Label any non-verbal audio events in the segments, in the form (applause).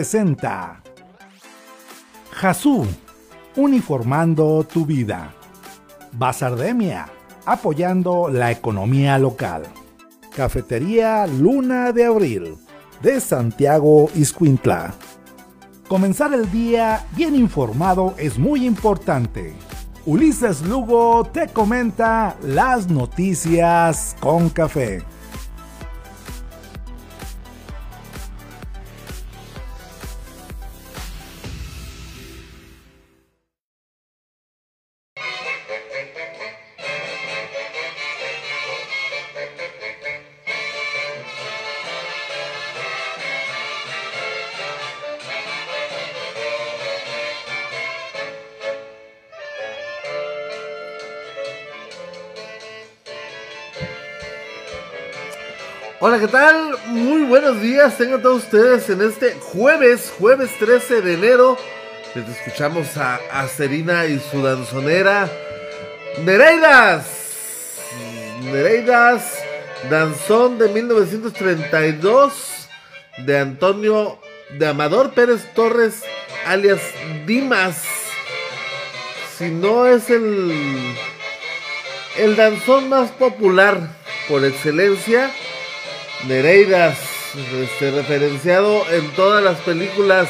Presenta Jasú, uniformando tu vida. Basardemia, apoyando la economía local. Cafetería Luna de Abril, de Santiago Iscuintla. Comenzar el día bien informado es muy importante. Ulises Lugo te comenta las noticias con café. Buenos días, tengan todos ustedes en este jueves, jueves 13 de enero. Les escuchamos a, a Serina y su danzonera Nereidas. Nereidas, danzón de 1932 de Antonio de Amador Pérez Torres, alias Dimas. Si no es el, el danzón más popular por excelencia Nereidas, este, referenciado en todas las películas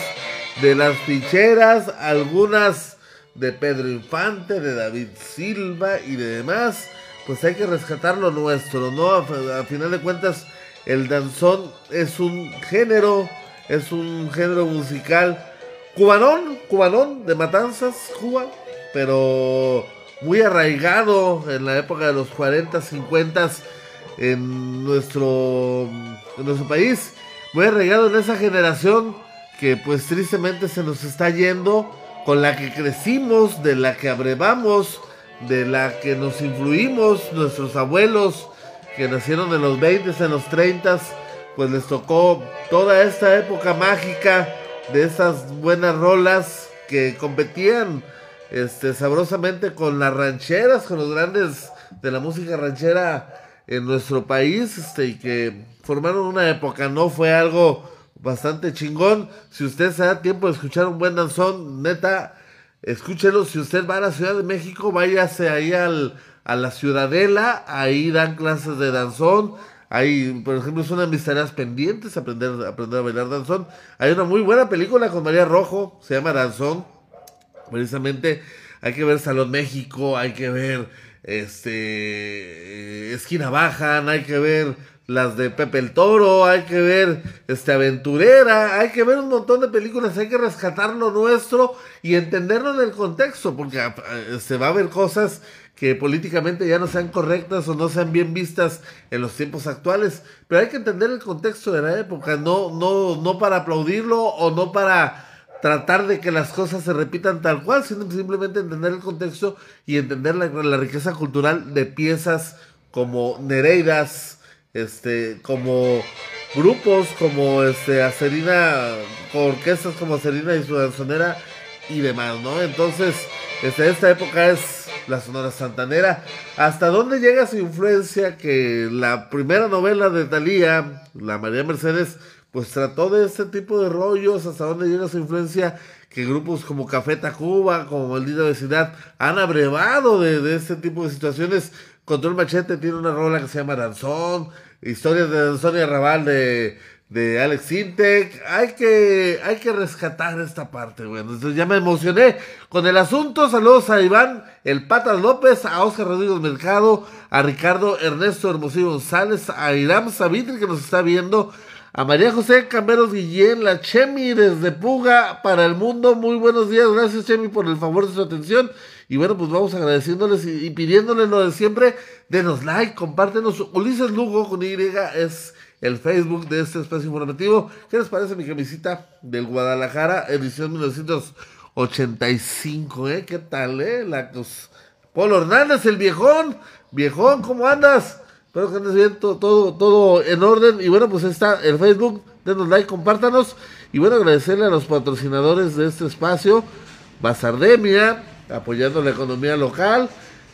de las ficheras, algunas de Pedro Infante, de David Silva y de demás, pues hay que rescatar lo nuestro, ¿no? A, final de cuentas, el danzón es un género, es un género musical cubanón, cubanón, de Matanzas, Cuba, pero muy arraigado en la época de los 40, 50 en nuestro, en nuestro país, muy arraigado en esa generación que pues tristemente se nos está yendo, con la que crecimos, de la que abrevamos, de la que nos influimos, nuestros abuelos que nacieron en los 20, en los 30, pues les tocó toda esta época mágica de esas buenas rolas que competían este, sabrosamente con las rancheras, con los grandes de la música ranchera en nuestro país este, y que formaron una época, ¿no? Fue algo bastante chingón. Si usted se da tiempo de escuchar un buen danzón, neta, escúchelo. Si usted va a la Ciudad de México, váyase ahí al, a la Ciudadela, ahí dan clases de danzón. Ahí, por ejemplo, es una de mis tareas pendientes, aprender, aprender a bailar danzón. Hay una muy buena película con María Rojo, se llama Danzón. Precisamente hay que ver Salón México, hay que ver este Esquina Baja, hay que ver las de Pepe el Toro, hay que ver este Aventurera, hay que ver un montón de películas, hay que rescatar lo nuestro y entenderlo en el contexto, porque ah, se va a ver cosas que políticamente ya no sean correctas o no sean bien vistas en los tiempos actuales, pero hay que entender el contexto de la época, no, no, no para aplaudirlo o no para tratar de que las cosas se repitan tal cual, sino simplemente entender el contexto y entender la, riqueza cultural de piezas como Nereidas, este, como grupos como este Acerina, orquestas como Acerina y su danzonera y demás, ¿no? Entonces, este, esta época es la Sonora Santanera. ¿Hasta dónde llega su influencia que la primera novela de Talía, la María Mercedes, pues trató de este tipo de rollos, hasta dónde llega su influencia, que grupos como Café Tacuba, como Maldita Vecindad, han abrevado de, de este tipo de situaciones. Control Machete tiene una rola que se llama Danzón, historias de Danzón y Arrabal de, de Alex Intec. Hay que, hay que rescatar esta parte, bueno. Entonces ya me emocioné con el asunto. Saludos a Iván, el Patas López, a Oscar Rodríguez Mercado, a Ricardo Ernesto Hermosillo González, a Iram Savitri que nos está viendo, a María José Camberos Guillén, la Chemi desde Puga para el mundo. Muy buenos días, gracias Chemi por el favor de su atención. Y bueno, pues vamos agradeciéndoles y, pidiéndoles lo de siempre. Denos like, compártenos. Ulises Lugo con Y es el Facebook de este espacio informativo. ¿Qué les parece mi camisita del Guadalajara, edición 1985? ¿Eh? ¿Qué tal, eh? La, pues, Polo Hernández, el viejón. Viejón, ¿cómo andas? Espero que andes bien, todo, todo, en orden. Y bueno, pues está el Facebook. Denos like, compártanos. Y bueno, agradecerle a los patrocinadores de este espacio. Bazardemia, apoyando la economía local.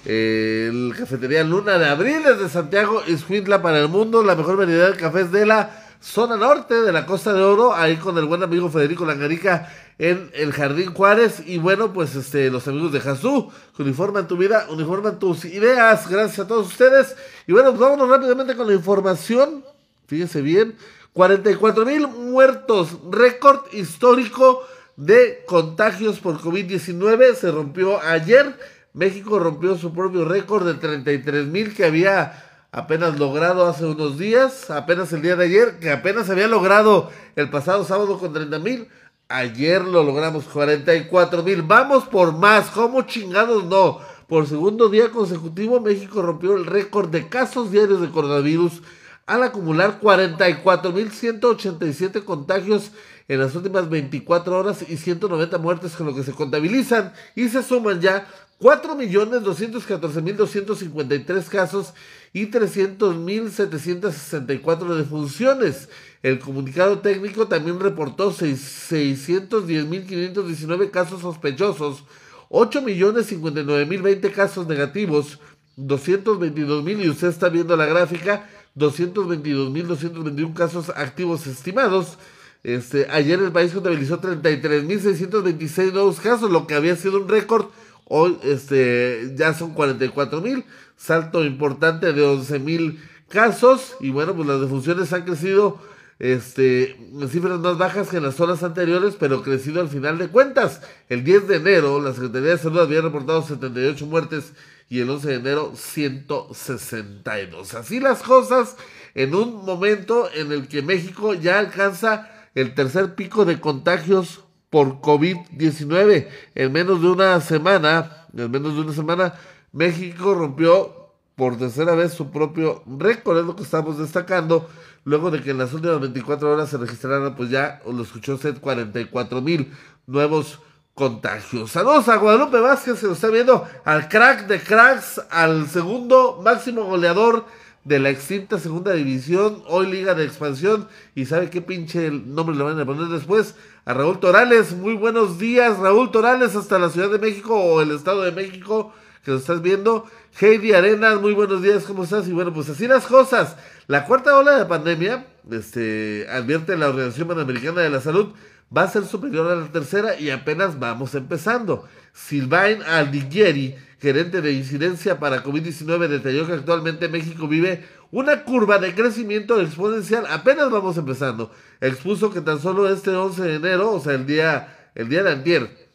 Eh, el Cafetería Luna de Abril desde Santiago, Iscuintla para el mundo. La mejor variedad de cafés de la zona norte de la Costa de Oro, ahí con el buen amigo Federico Langarica en el Jardín Juárez. Y bueno, pues este, los amigos de Jazú, que uniforman tu vida, uniforman tus ideas. Gracias a todos ustedes. Y bueno, pues vámonos rápidamente con la información. Fíjense bien, 44 mil muertos, récord histórico de contagios por COVID-19. Se rompió ayer. México rompió su propio récord de 33 mil que había apenas logrado hace unos días, apenas el día de ayer, que apenas había logrado el pasado sábado con 30 mil. Ayer lo logramos 44 mil. Vamos por más. ¿Cómo chingados no? Por segundo día consecutivo, México rompió el récord de casos diarios de coronavirus al acumular 44.187 contagios en las últimas 24 horas y 190 muertes con lo que se contabilizan y se suman ya 4.214.253 casos y 300.764 defunciones. El comunicado técnico también reportó 610.519 casos sospechosos, 8.059.020 casos negativos, 222.000 y usted está viendo la gráfica, 222.221 casos activos estimados. Este, ayer el país contabilizó 33.626 nuevos casos, lo que había sido un récord. Hoy este, ya son 44.000, salto importante de 11.000 casos. Y bueno, pues las defunciones han crecido este, cifras más bajas que en las horas anteriores, pero crecido al final de cuentas. El 10 de enero, la Secretaría de Salud había reportado 78 muertes y el 11 de enero 162. Así las cosas en un momento en el que México ya alcanza el tercer pico de contagios por COVID-19. En menos de una semana, en menos de una semana, México rompió por tercera vez su propio récord, es lo que estamos destacando, luego de que en las últimas 24 horas se registraran, pues ya, lo escuchó usted, 44 mil nuevos contagios. Saludos a Guadalupe Vázquez, se lo está viendo al crack de cracks, al segundo máximo goleador de la extinta segunda división, hoy liga de expansión, y sabe qué pinche nombre le van a poner después, a Raúl Torales, muy buenos días, Raúl Torales, hasta la Ciudad de México o el Estado de México, que lo estás viendo, Heidi Arenas, muy buenos días, ¿cómo estás? Y bueno, pues así las cosas, la cuarta ola de pandemia, este, advierte la Organización Panamericana de la Salud, va a ser superior a la tercera y apenas vamos empezando. Silvain Aldiguieri, gerente de incidencia para COVID-19, detalló que actualmente México vive una curva de crecimiento exponencial, apenas vamos empezando. Expuso que tan solo este 11 de enero, o sea, el día, el día de antier,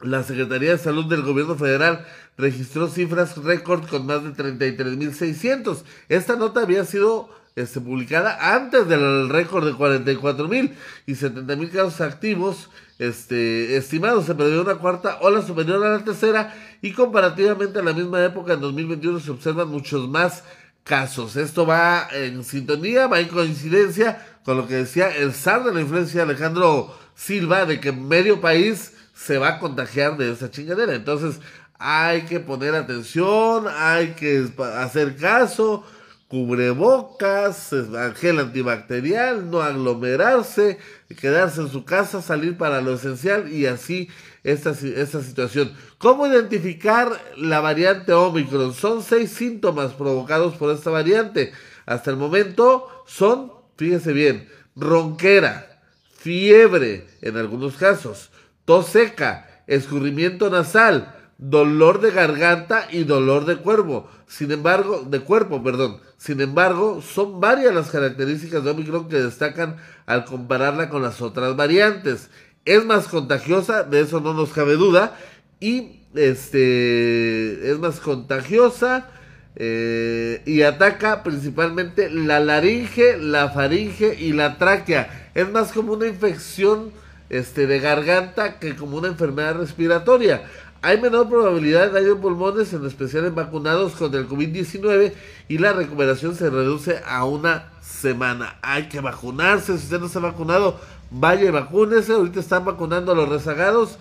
la Secretaría de Salud del Gobierno Federal registró cifras récord con más de 33.600. Esta nota había sido este, publicada antes del récord de 44 mil y 70 mil casos activos este, estimados. Se perdió una cuarta ola superior a la tercera y comparativamente a la misma época, en 2021, se observan muchos más casos. Esto va en sintonía, va en coincidencia con lo que decía el zar de la influencia Alejandro Silva, de que medio país se va a contagiar de esa chingadera. Entonces hay que poner atención, hay que hacer caso cubrebocas, gel antibacterial, no aglomerarse, quedarse en su casa, salir para lo esencial y así esta, esta situación. ¿Cómo identificar la variante Omicron? Son seis síntomas provocados por esta variante. Hasta el momento son, fíjese bien, ronquera, fiebre en algunos casos, tos seca, escurrimiento nasal, dolor de garganta y dolor de cuerpo. Sin embargo, de cuerpo, perdón. Sin embargo, son varias las características de Omicron que destacan al compararla con las otras variantes. Es más contagiosa, de eso no nos cabe duda, y este es más contagiosa eh, y ataca principalmente la laringe, la faringe y la tráquea. Es más como una infección este, de garganta que como una enfermedad respiratoria. Hay menor probabilidad de daño en pulmones, en especial en vacunados con el COVID-19, y la recuperación se reduce a una semana. Hay que vacunarse. Si usted no está vacunado, vaya y vacúnese. Ahorita están vacunando a los rezagados.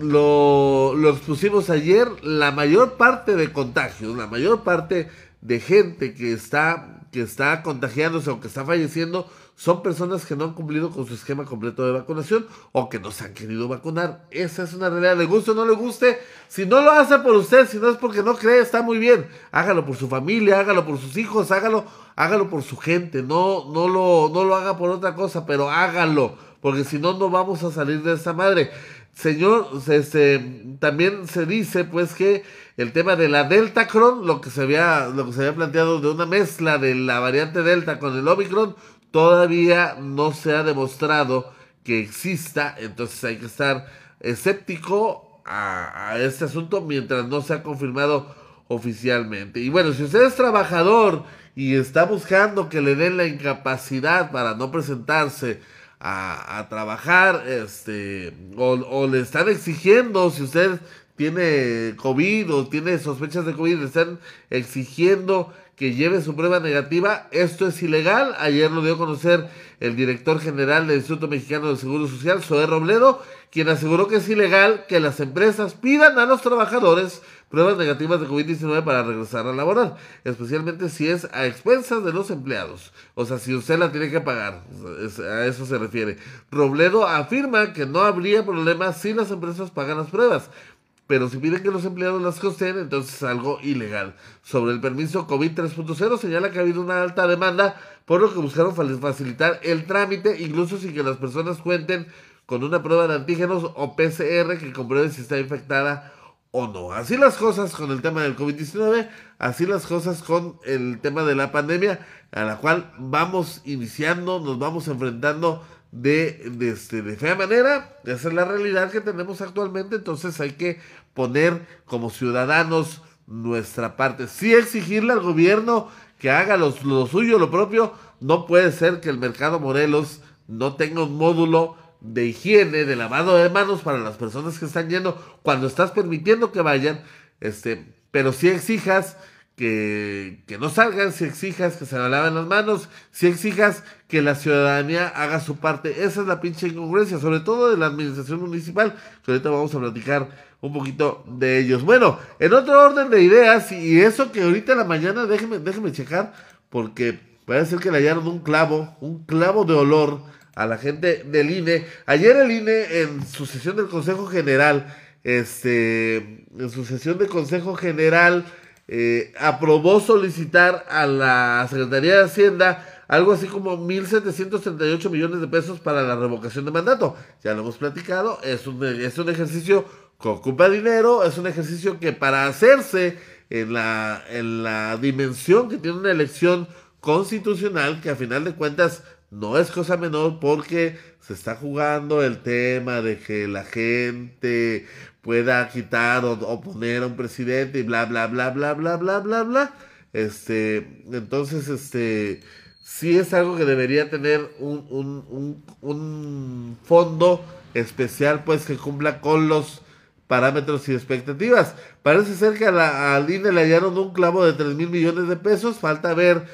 Lo, lo expusimos ayer. La mayor parte de contagios, la mayor parte de gente que está que está contagiándose o que está falleciendo son personas que no han cumplido con su esquema completo de vacunación o que no se han querido vacunar. Esa es una realidad. Le guste o no le guste. Si no lo hace por usted, si no es porque no cree, está muy bien. Hágalo por su familia, hágalo por sus hijos, hágalo, hágalo por su gente. No, no, lo, no lo haga por otra cosa, pero hágalo. Porque si no, no vamos a salir de esta madre. Señor, este, también se dice pues que el tema de la Delta Cron, lo que se había, lo que se había planteado de una mezcla de la variante Delta con el Omicron, todavía no se ha demostrado que exista, entonces hay que estar escéptico a, este asunto mientras no se ha confirmado oficialmente. Y bueno, si usted es trabajador y está buscando que le den la incapacidad para no presentarse a, trabajar, este, o, o, le están exigiendo, si usted tiene COVID o tiene sospechas de COVID, le están exigiendo que lleve su prueba negativa. Esto es ilegal. Ayer lo dio a conocer el director general del Instituto Mexicano del Seguro Social, Zoé Robledo, quien aseguró que es ilegal que las empresas pidan a los trabajadores pruebas negativas de COVID-19 para regresar a laborar, especialmente si es a expensas de los empleados. O sea, si usted la tiene que pagar, a eso se refiere. Robledo afirma que no habría problema si las empresas pagan las pruebas, pero si piden que los empleados las costen, entonces es algo ilegal. Sobre el permiso COVID 3.0 señala que ha habido una alta demanda, por lo que buscaron facilitar el trámite, incluso sin que las personas cuenten con una prueba de antígenos o PCR que compruebe si está infectada o no. Así las cosas con el tema del COVID-19, así las cosas con el tema de la pandemia, a la cual vamos iniciando, nos vamos enfrentando de, este, de fea manera. Esa es la realidad que tenemos actualmente. Entonces hay que poner como ciudadanos nuestra parte. Sí exigirle al gobierno que haga lo, suyo, lo propio. No puede ser que el mercado Morelos no tenga un módulo de higiene, de lavado de manos para las personas que están yendo cuando estás permitiendo que vayan. Este, pero si exijas que, que, no salgan, si exijas que se laven las manos, si exijas que la ciudadanía haga su parte. Esa es la pinche incongruencia, sobre todo de la administración municipal, ahorita vamos a platicar un poquito de ellos. Bueno, en otro orden de ideas, y eso que ahorita en la mañana, déjeme, déjeme checar, porque parece ser que le hallaron un clavo, un clavo de olor a la gente del INE. Ayer el INE en su sesión del Consejo General, este, en su sesión del Consejo General, eh, aprobó solicitar a la Secretaría de Hacienda algo así como 1.738 millones de pesos para la revocación de mandato. Ya lo hemos platicado, es un, es un ejercicio que ocupa dinero, es un ejercicio que para hacerse en la, en la dimensión que tiene una elección constitucional, que a final de cuentas no es cosa menor porque se está jugando el tema de que la gente pueda quitar o, poner a un presidente y bla, bla, bla, bla, bla, bla, bla, bla. Este, entonces, este, sí es algo que debería tener un, un, un, fondo especial, pues, que cumpla con los parámetros y expectativas. Parece ser que a la, al INE le hallaron un clavo de 3 mil millones de pesos. Falta ver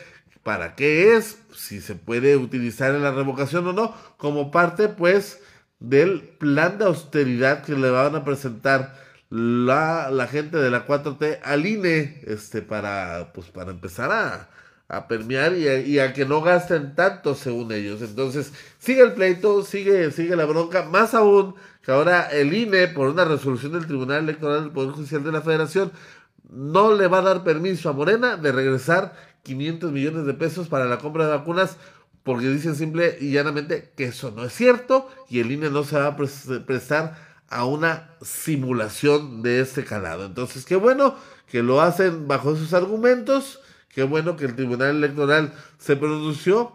para qué es, si se puede utilizar en la revocación o no, como parte pues del plan de austeridad que le van a presentar la, la gente de la 4T al INE, este, para, pues, para empezar a, a permear y a, y a, que no gasten tanto según ellos. Entonces, sigue el pleito, sigue, sigue la bronca, más aún que ahora el INE, por una resolución del Tribunal Electoral del Poder Judicial de la Federación, no le va a dar permiso a Morena de regresar 500 millones de pesos para la compra de vacunas porque dicen simple y llanamente que eso no es cierto y el INE no se va a prestar a una simulación de este calado. Entonces, qué bueno que lo hacen bajo esos argumentos, qué bueno que el Tribunal Electoral se pronunció.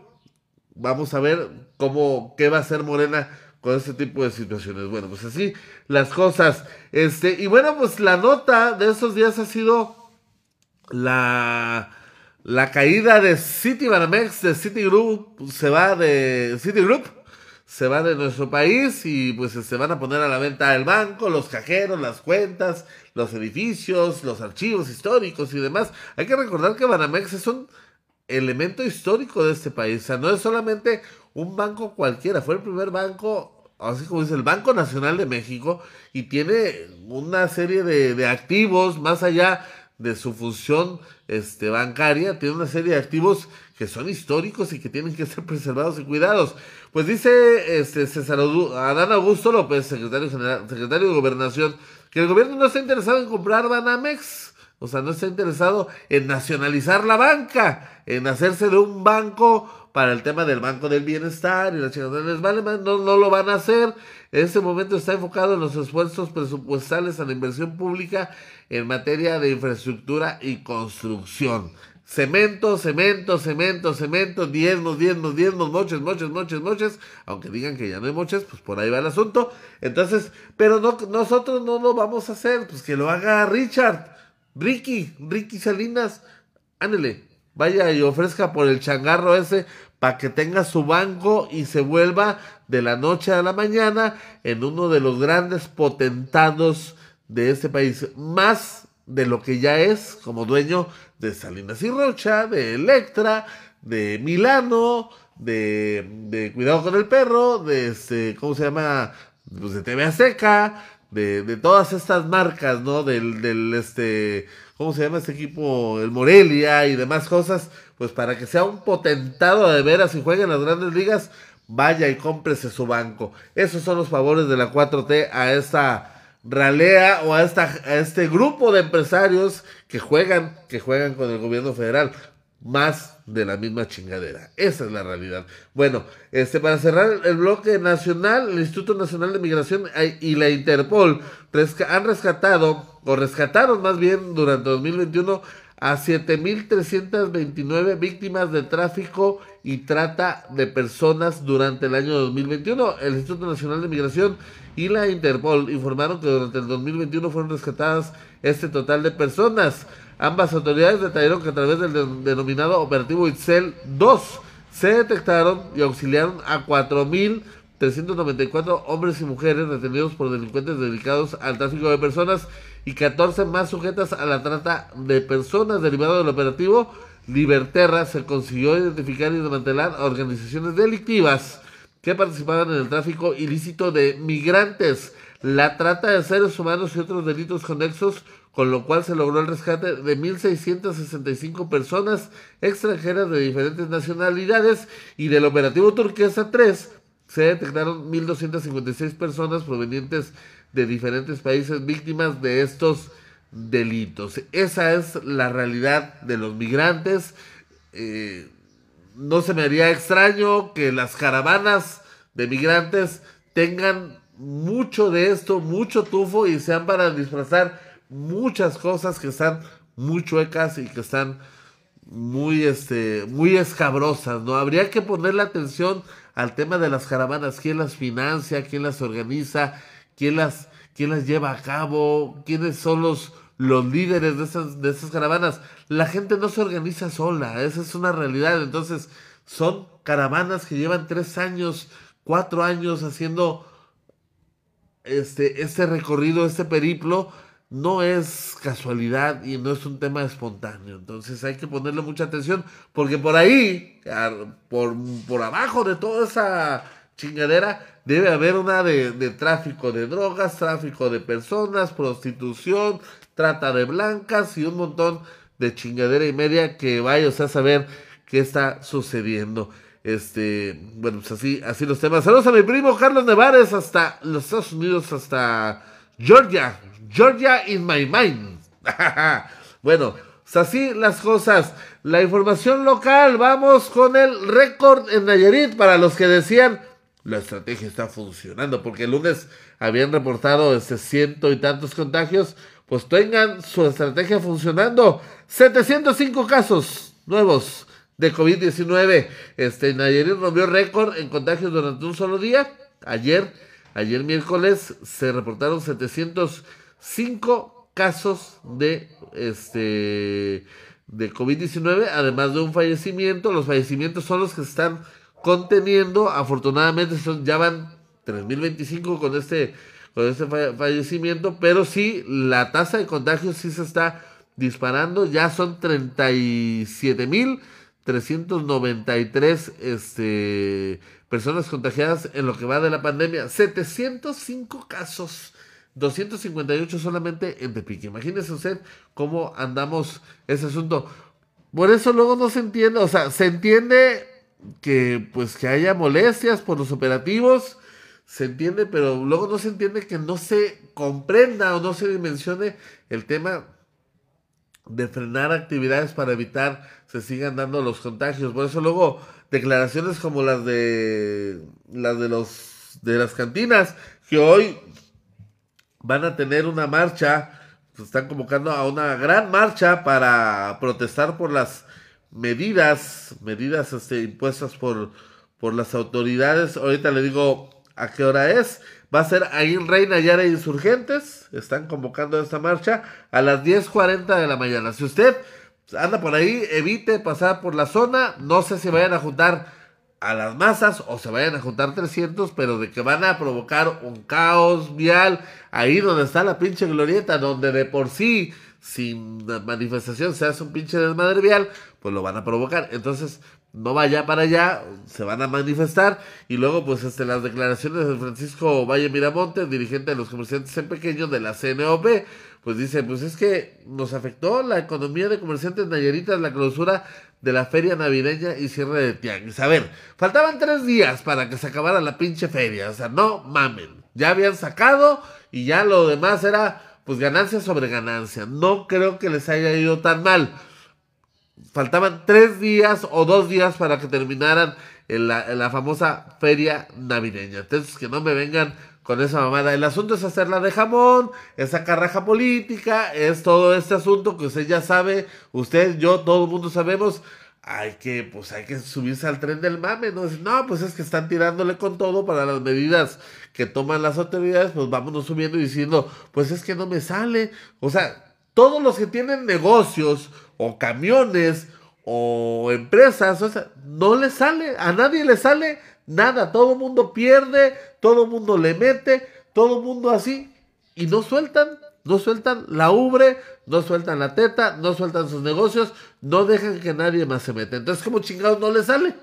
Vamos a ver cómo qué va a hacer Morena con este tipo de situaciones. Bueno, pues así las cosas. Este, y bueno, pues la nota de estos días ha sido la la caída de Citibanamex, de Citigroup, se va de Citigroup, se va de nuestro país y pues se van a poner a la venta el banco, los cajeros, las cuentas, los edificios, los archivos históricos y demás. Hay que recordar que Banamex es un elemento histórico de este país, o sea, no es solamente un banco cualquiera, fue el primer banco, así como dice el Banco Nacional de México, y tiene una serie de, de activos más allá de su función este, bancaria, tiene una serie de activos que son históricos y que tienen que ser preservados y cuidados. Pues dice este, César Adán Augusto López, secretario, general, secretario de Gobernación, que el gobierno no está interesado en comprar Banamex, o sea, no está interesado en nacionalizar la banca, en hacerse de un banco para el tema del Banco del Bienestar y la chingada les vale no, no lo van a hacer. En este momento está enfocado en los esfuerzos presupuestales a la inversión pública en materia de infraestructura y construcción. Cemento, cemento, cemento, cemento, diezmos, diezmos, diezmos, moches, moches, moches, moches. Aunque digan que ya no hay moches, pues por ahí va el asunto. Entonces, pero no, nosotros no lo vamos a hacer, pues que lo haga Richard, Ricky, Ricky Salinas. Ándele, vaya y ofrezca por el changarro ese para que tenga su banco y se vuelva de la noche a la mañana en uno de los grandes potentados de este país, más de lo que ya es como dueño de Salinas y Rocha, de Electra, de Milano, de, Cuidado con el Perro, de este, ¿cómo se llama? Pues de TV Azteca, de, de todas estas marcas, ¿no? Del, del, este, ¿cómo se llama este equipo? El Morelia y demás cosas, pues para que sea un potentado de veras y juegue en las grandes ligas, vaya y cómprese su banco. Esos son los favores de la 4T a esta ralea o a, esta, a este grupo de empresarios que juegan, que juegan con el gobierno federal. Más de la misma chingadera. Esa es la realidad. Bueno, este para cerrar el bloque nacional, el Instituto Nacional de Migración y la Interpol han rescatado, o rescataron más bien durante 2021 a 7.329 víctimas de tráfico y trata de personas durante el año 2021. El Instituto Nacional de Migración y la Interpol informaron que durante el 2021 fueron rescatadas este total de personas. Ambas autoridades detallaron que a través del denominado operativo Itzel 2 se detectaron y auxiliaron a 4.394 hombres y mujeres detenidos por delincuentes dedicados al tráfico de personas y 14 más sujetas a la trata de personas. Derivado del operativo Liberterra se consiguió identificar y desmantelar organizaciones delictivas que participaban en el tráfico ilícito de migrantes, la trata de seres humanos y otros delitos conexos, con lo cual se logró el rescate de 1.665 personas extranjeras de diferentes nacionalidades y del operativo Turquesa 3 se detectaron 1.256 personas provenientes de diferentes países víctimas de estos delitos. Esa es la realidad de los migrantes. Eh, no se me haría extraño que las caravanas de migrantes tengan mucho de esto, mucho tufo y sean para disfrazar muchas cosas que están muy chuecas y que están muy este muy escabrosas, ¿no? Habría que ponerle atención al tema de las caravanas, quién las financia, quién las organiza, quién las, quién las lleva a cabo, quiénes son los, los líderes de esas, de esas caravanas. La gente no se organiza sola, esa es una realidad. Entonces, son caravanas que llevan tres años, cuatro años haciendo este, este recorrido, este periplo. No es casualidad y no es un tema espontáneo. Entonces hay que ponerle mucha atención porque por ahí, por, por abajo de toda esa chingadera, debe haber una de, tráfico de drogas, tráfico de personas, prostitución, trata de blancas y un montón de chingadera y media que vaya a saber qué está sucediendo. Este, bueno, pues así, así los temas. Saludos a mi primo Carlos Nevares hasta los Estados Unidos, hasta Georgia. Georgia in my mind. (laughs) bueno, pues así las cosas. La información local, vamos con el récord en Nayarit para los que decían la estrategia está funcionando, porque el lunes habían reportado ese ciento y tantos contagios, pues tengan su estrategia funcionando. 705 casos nuevos de COVID-19. Este, Nayarit rompió récord en contagios durante un solo día. Ayer, ayer miércoles, se reportaron 705 casos de este de COVID-19, además de un fallecimiento. Los fallecimientos son los que están conteniendo. Afortunadamente son, ya van 3.025 con este, con este fallecimiento, pero sí, la tasa de contagio sí se está disparando. Ya son 37.393 este, personas contagiadas en lo que va de la pandemia. 705 casos 258 solamente en Tepic. Imagínese usted cómo andamos ese asunto. Por eso luego no se entiende, o sea, se entiende que pues que haya molestias por los operativos, se entiende, pero luego no se entiende que no se comprenda o no se dimensione el tema de frenar actividades para evitar se sigan dando los contagios. Por eso luego declaraciones como las de las de los de las cantinas que hoy van a tener una marcha, se están convocando a una gran marcha para protestar por las medidas, medidas este, impuestas por, por las autoridades. Ahorita le digo a qué hora es. Va a ser ahí en Reina Yara Insurgentes. Están convocando esta marcha a las 10.40 de la mañana. Si usted anda por ahí, evite pasar por la zona. No sé si vayan a juntar a las masas o se vayan a juntar 300, pero de que van a provocar un caos vial ahí donde está la pinche glorieta, donde de por sí sin manifestación se hace un pinche desmadre vial, pues lo van a provocar. Entonces, no vaya para allá, se van a manifestar y luego pues este, las declaraciones de Francisco Valle Miramonte, dirigente de los comerciantes en pequeño de la CNOP, pues dice, pues es que nos afectó la economía de comerciantes nayaritas la clausura de la feria navideña y cierre de tianguis. A ver, faltaban tres días para que se acabara la pinche feria, o sea, no mamen, ya habían sacado y ya lo demás era pues ganancia sobre ganancia. No creo que les haya ido tan mal faltaban tres días o dos días para que terminaran en la, famosa feria navideña. Entonces, que no me vengan con esa mamada. El asunto es hacerla de jamón, esa carraja política, es todo este asunto que usted ya sabe, usted, yo, todo el mundo sabemos. Hay que, pues hay que subirse al tren del mame, ¿no? no, pues es que están tirándole con todo para las medidas que toman las autoridades, pues vámonos subiendo y diciendo, pues es que no me sale. O sea, todos los que tienen negocios o camiones o empresas, o sea, no le sale, a nadie le sale nada, todo el mundo pierde, todo el mundo le mete, todo el mundo así, y no sueltan, no sueltan la ubre, no sueltan la teta, no sueltan sus negocios, no dejan que nadie más se meta. Entonces, como chingados no le sale?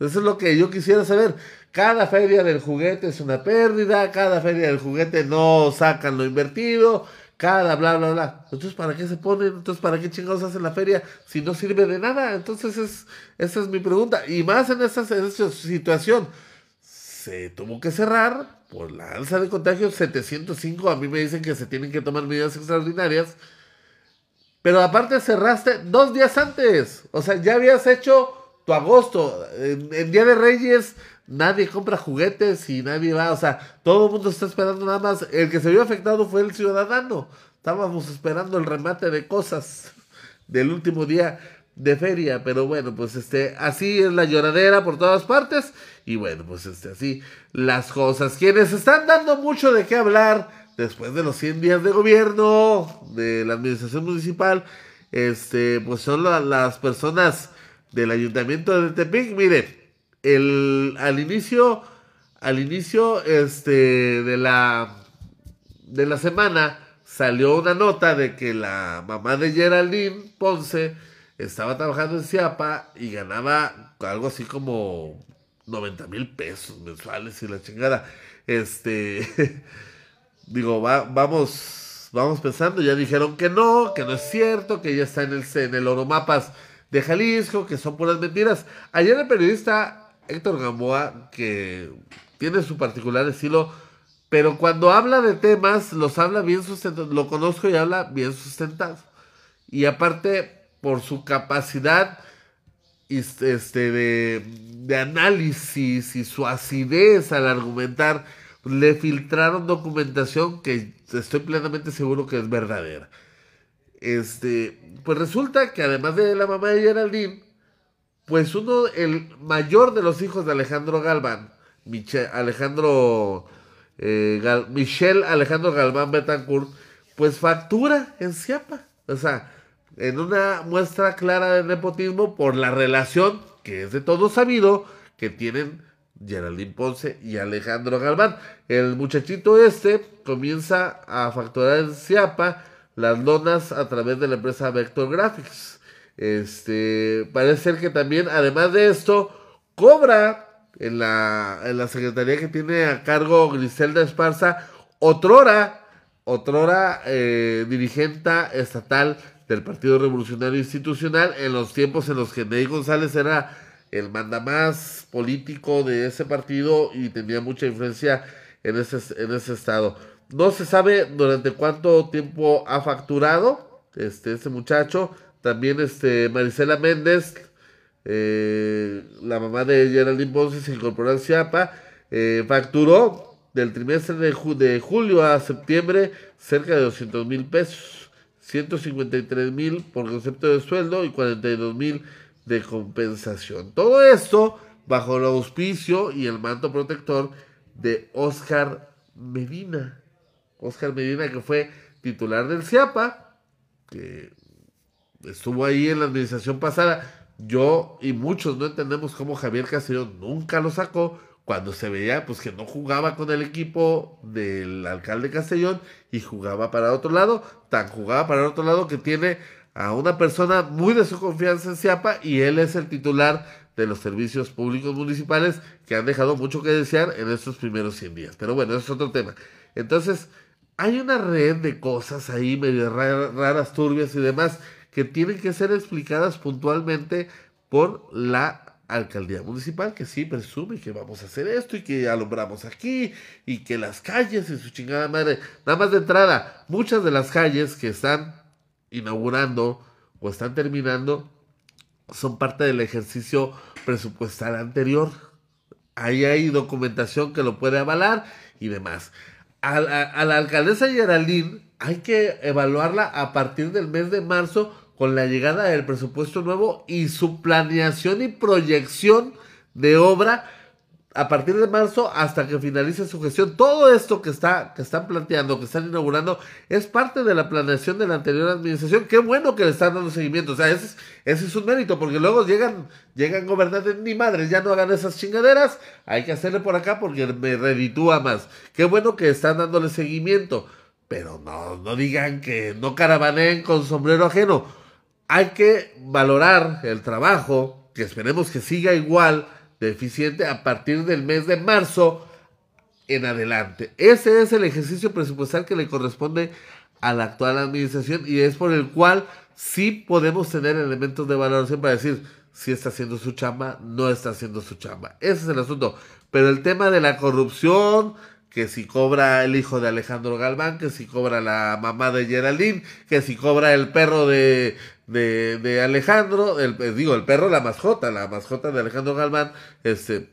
Eso es lo que yo quisiera saber. Cada feria del juguete es una pérdida, cada feria del juguete no sacan lo invertido, cada bla, bla, bla. Entonces, ¿para qué se ponen? Entonces, ¿para qué chingados hacen la feria si no sirve de nada? Entonces, es, esa es mi pregunta. Y más en esta, situación, se tuvo que cerrar por la alza de contagios 705. A mí me dicen que se tienen que tomar medidas extraordinarias. Pero aparte cerraste dos días antes. O sea, ya habías hecho agosto. En, Día de Reyes nadie compra juguetes y nadie va, o sea, todo el mundo está esperando nada más. El que se vio afectado fue el ciudadano. Estábamos esperando el remate de cosas del último día de feria, pero bueno, pues este, así es la lloradera por todas partes y bueno, pues este, así las cosas. Quienes están dando mucho de qué hablar después de los 100 días de gobierno de la administración municipal, este, pues son las personas del ayuntamiento de Tepic. Mire, el, al inicio, al inicio este, de, la, de la semana salió una nota de que la mamá de Geraldine Ponce estaba trabajando en Ciapa y ganaba algo así como 90 mil pesos mensuales y la chingada. Este, (laughs) digo, vamos, vamos pensando, ya dijeron que no, que no es cierto, que ella está en el, en el Oromapas de Jalisco, que son puras mentiras. Ayer el periodista Héctor Gamboa, que tiene su particular estilo, pero cuando habla de temas, los habla bien sustentados, lo conozco y habla bien sustentado. Y aparte, por su capacidad este, de, de análisis y su acidez al argumentar, le filtraron documentación que estoy plenamente seguro que es verdadera. Este, pues resulta que además de la mamá de Geraldine, pues uno, el mayor de los hijos de Alejandro Galván, Alejandro, eh, Michel Alejandro Galván Betancourt, pues factura en Ciapa. O sea, en una muestra clara de nepotismo por la relación, que es de todo sabido, que tienen Geraldine Ponce y Alejandro Galván. El muchachito este comienza a facturar en Ciapa las lonas a través de la empresa Vector Graphics. Este, parece ser que también, además de esto, cobra en la, en la secretaría que tiene a cargo Griselda Esparza, otrora otrora eh, dirigente estatal del Partido Revolucionario Institucional en los tiempos en los que Ney González era el mandamás político de ese partido y tenía mucha influencia en ese, en ese estado. No se sabe durante cuánto tiempo ha facturado este, este muchacho. También este, Marisela Méndez, eh, la mamá de Geraldine Ponce, se incorporó al CIAPA. Eh, facturó del trimestre de, de, julio a septiembre cerca de 200 mil pesos. 153 mil por concepto de sueldo y 42 mil de compensación. Todo esto bajo el auspicio y el manto protector de Oscar Medina. Oscar Medina que fue titular del CIAPA, que estuvo ahí en la administración pasada. Yo y muchos no entendemos cómo Javier Castellón nunca lo sacó cuando se veía pues que no jugaba con el equipo del alcalde Castellón y jugaba para otro lado, tan jugaba para otro lado que tiene a una persona muy de su confianza en Ciapa y él es el titular de los servicios públicos municipales que han dejado mucho que desear en estos primeros 100 días. Pero bueno, es otro tema. Entonces, hay una red de cosas ahí medio raras, turbias y demás que tienen que ser explicadas puntualmente por la alcaldía municipal que sí presume que vamos a hacer esto y que alumbramos aquí y que las calles y su chingada madre, nada más de entrada, muchas de las calles que están inaugurando o están terminando son parte del ejercicio presupuestal anterior. Ahí hay documentación que lo puede avalar y demás. A la, a la alcaldesa Geraldine hay que evaluarla a partir del mes de marzo con la llegada del presupuesto nuevo y su planeación y proyección de obra a partir de marzo hasta que finalice su gestión. Todo esto que, está, que están planteando, que están inaugurando, es parte de la planeación de la anterior administración. Qué bueno que le están dando seguimiento. O sea, ese es, un mérito, porque luego llegan, llegan gobernantes, ni madres, ya no hagan esas chingaderas. Hay que hacerle por acá porque me reditúa más. Qué bueno que están dándole seguimiento. Pero no, no digan que no caravaneen con sombrero ajeno. Hay que valorar el trabajo, que esperemos que siga igual deficiente a partir del mes de marzo en adelante. Ese es el ejercicio presupuestal que le corresponde a la actual administración y es por el cual sí podemos tener elementos de valoración para decir si está haciendo su chamba, no está haciendo su chamba. Ese es el asunto. Pero el tema de la corrupción, que si cobra el hijo de Alejandro Galván, que si cobra la mamá de Geraldine, que si cobra el perro de, de, de Alejandro, el, eh, digo, el perro, la mascota, la mascota de Alejandro Galván, este,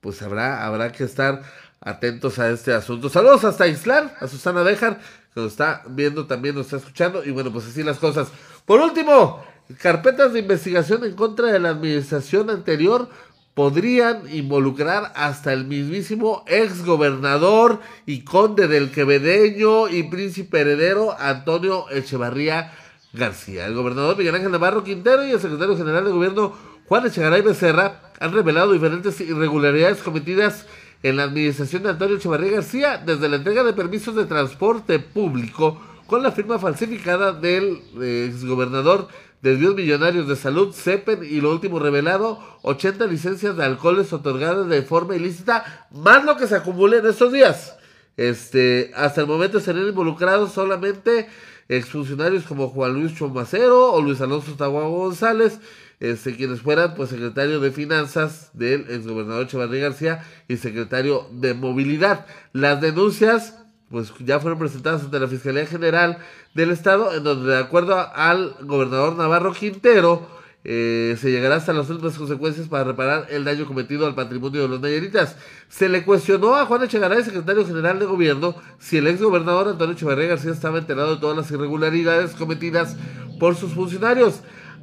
pues habrá, habrá que estar atentos a este asunto. Saludos hasta Islar, a Susana Dejar, que nos está viendo también, nos está escuchando, y bueno, pues así las cosas. Por último, carpetas de investigación en contra de la administración anterior podrían involucrar hasta el mismísimo ex gobernador y conde del Quevedeño y príncipe heredero Antonio Echevarría García. El gobernador Miguel Ángel Navarro Quintero y el secretario general de gobierno Juan Echegaray Becerra han revelado diferentes irregularidades cometidas en la administración de Antonio Echevarría García desde la entrega de permisos de transporte público con la firma falsificada del exgobernador desvíos millonarios de salud, CEPEN y lo último revelado, 80 licencias de alcoholes otorgadas de forma ilícita, más lo que se acumule en estos días. Este, hasta el momento serían involucrados solamente exfuncionarios como Juan Luis Chomacero o Luis Alonso Tahuago González, este, quienes fueran pues secretario de Finanzas del exgobernador Echevarría García y secretario de Movilidad. Las denuncias pues ya fueron presentadas ante la Fiscalía General del Estado, en donde de acuerdo al gobernador Navarro Quintero, eh, se llegará hasta las últimas consecuencias para reparar el daño cometido al patrimonio de los nayaritas. Se le cuestionó a Juan Echegaray, secretario general de gobierno, si el ex gobernador Antonio Echeverría García estaba enterado de todas las irregularidades cometidas por sus funcionarios.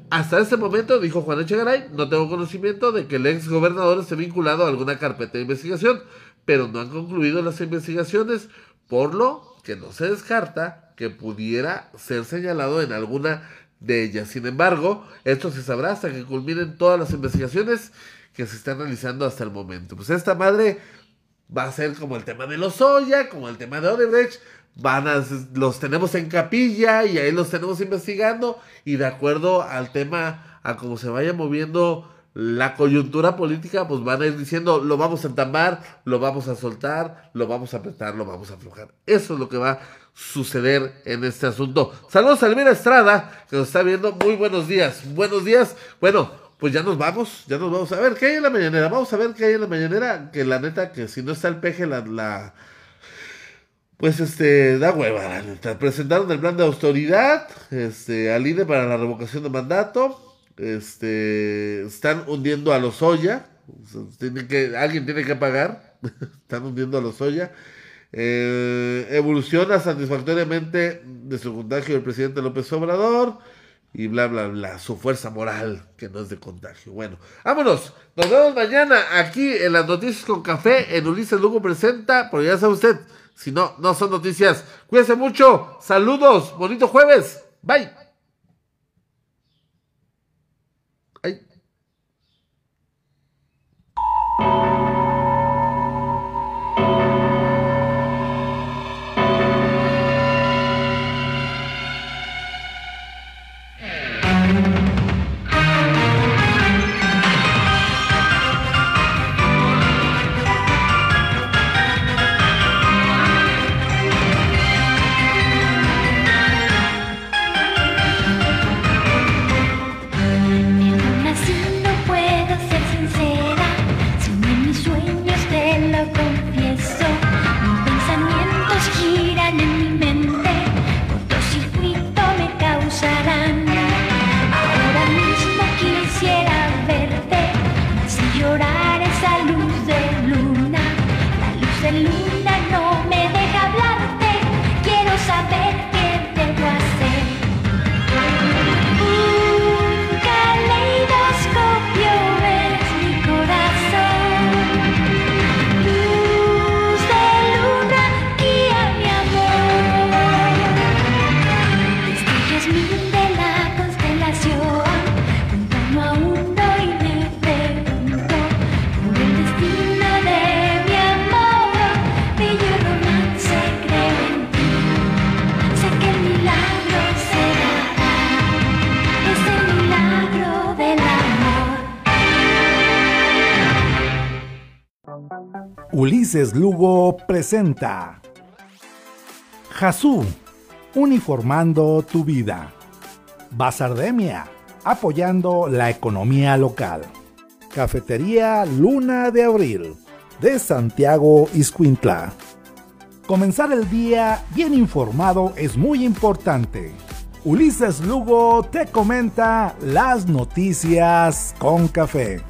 Hasta este momento, dijo Juan Echegaray, no tengo conocimiento de que el ex gobernador esté vinculado a alguna carpeta de investigación, pero no han concluido las investigaciones, por lo que no se descarta que pudiera ser señalado en alguna de ellas. Sin embargo, esto se sabrá hasta que culminen todas las investigaciones que se están realizando hasta el momento. Pues esta madre va a ser como el tema de los Oya, como el tema de Odebrecht, van a, los tenemos en capilla y ahí los tenemos investigando y de acuerdo al tema, a cómo se vaya moviendo la coyuntura política, pues van a ir diciendo, lo vamos a entambar, lo vamos a soltar, lo vamos a apretar, lo vamos a aflojar. Eso es lo que va a suceder en este asunto. Saludos a Elvira Estrada, que nos está viendo. Muy buenos días. Buenos días. Bueno, pues ya nos vamos, ya nos vamos a ver qué hay en la mañanera. Vamos a ver qué hay en la mañanera. Que la neta, que si no está el peje, la, la pues este, da hueva, la neta. Presentaron el plan de autoridad, este, al INE para la revocación de mandato. Este, están hundiendo a los Oya. alguien tiene que pagar. (laughs) están hundiendo a los Oya. Eh, evoluciona satisfactoriamente de su contagio el presidente López Obrador. Y bla, bla, bla. Su fuerza moral, que no es de contagio. Bueno, vámonos. Nos vemos mañana aquí en las noticias con café. En Ulises Lugo presenta. Pero ya sabe usted, si no, no son noticias. Cuídense mucho. Saludos. Bonito jueves. Bye. Ulises Lugo presenta Jasú, uniformando tu vida. Basardemia, apoyando la economía local. Cafetería Luna de Abril, de Santiago Iscuintla. Comenzar el día bien informado es muy importante. Ulises Lugo te comenta las noticias con café.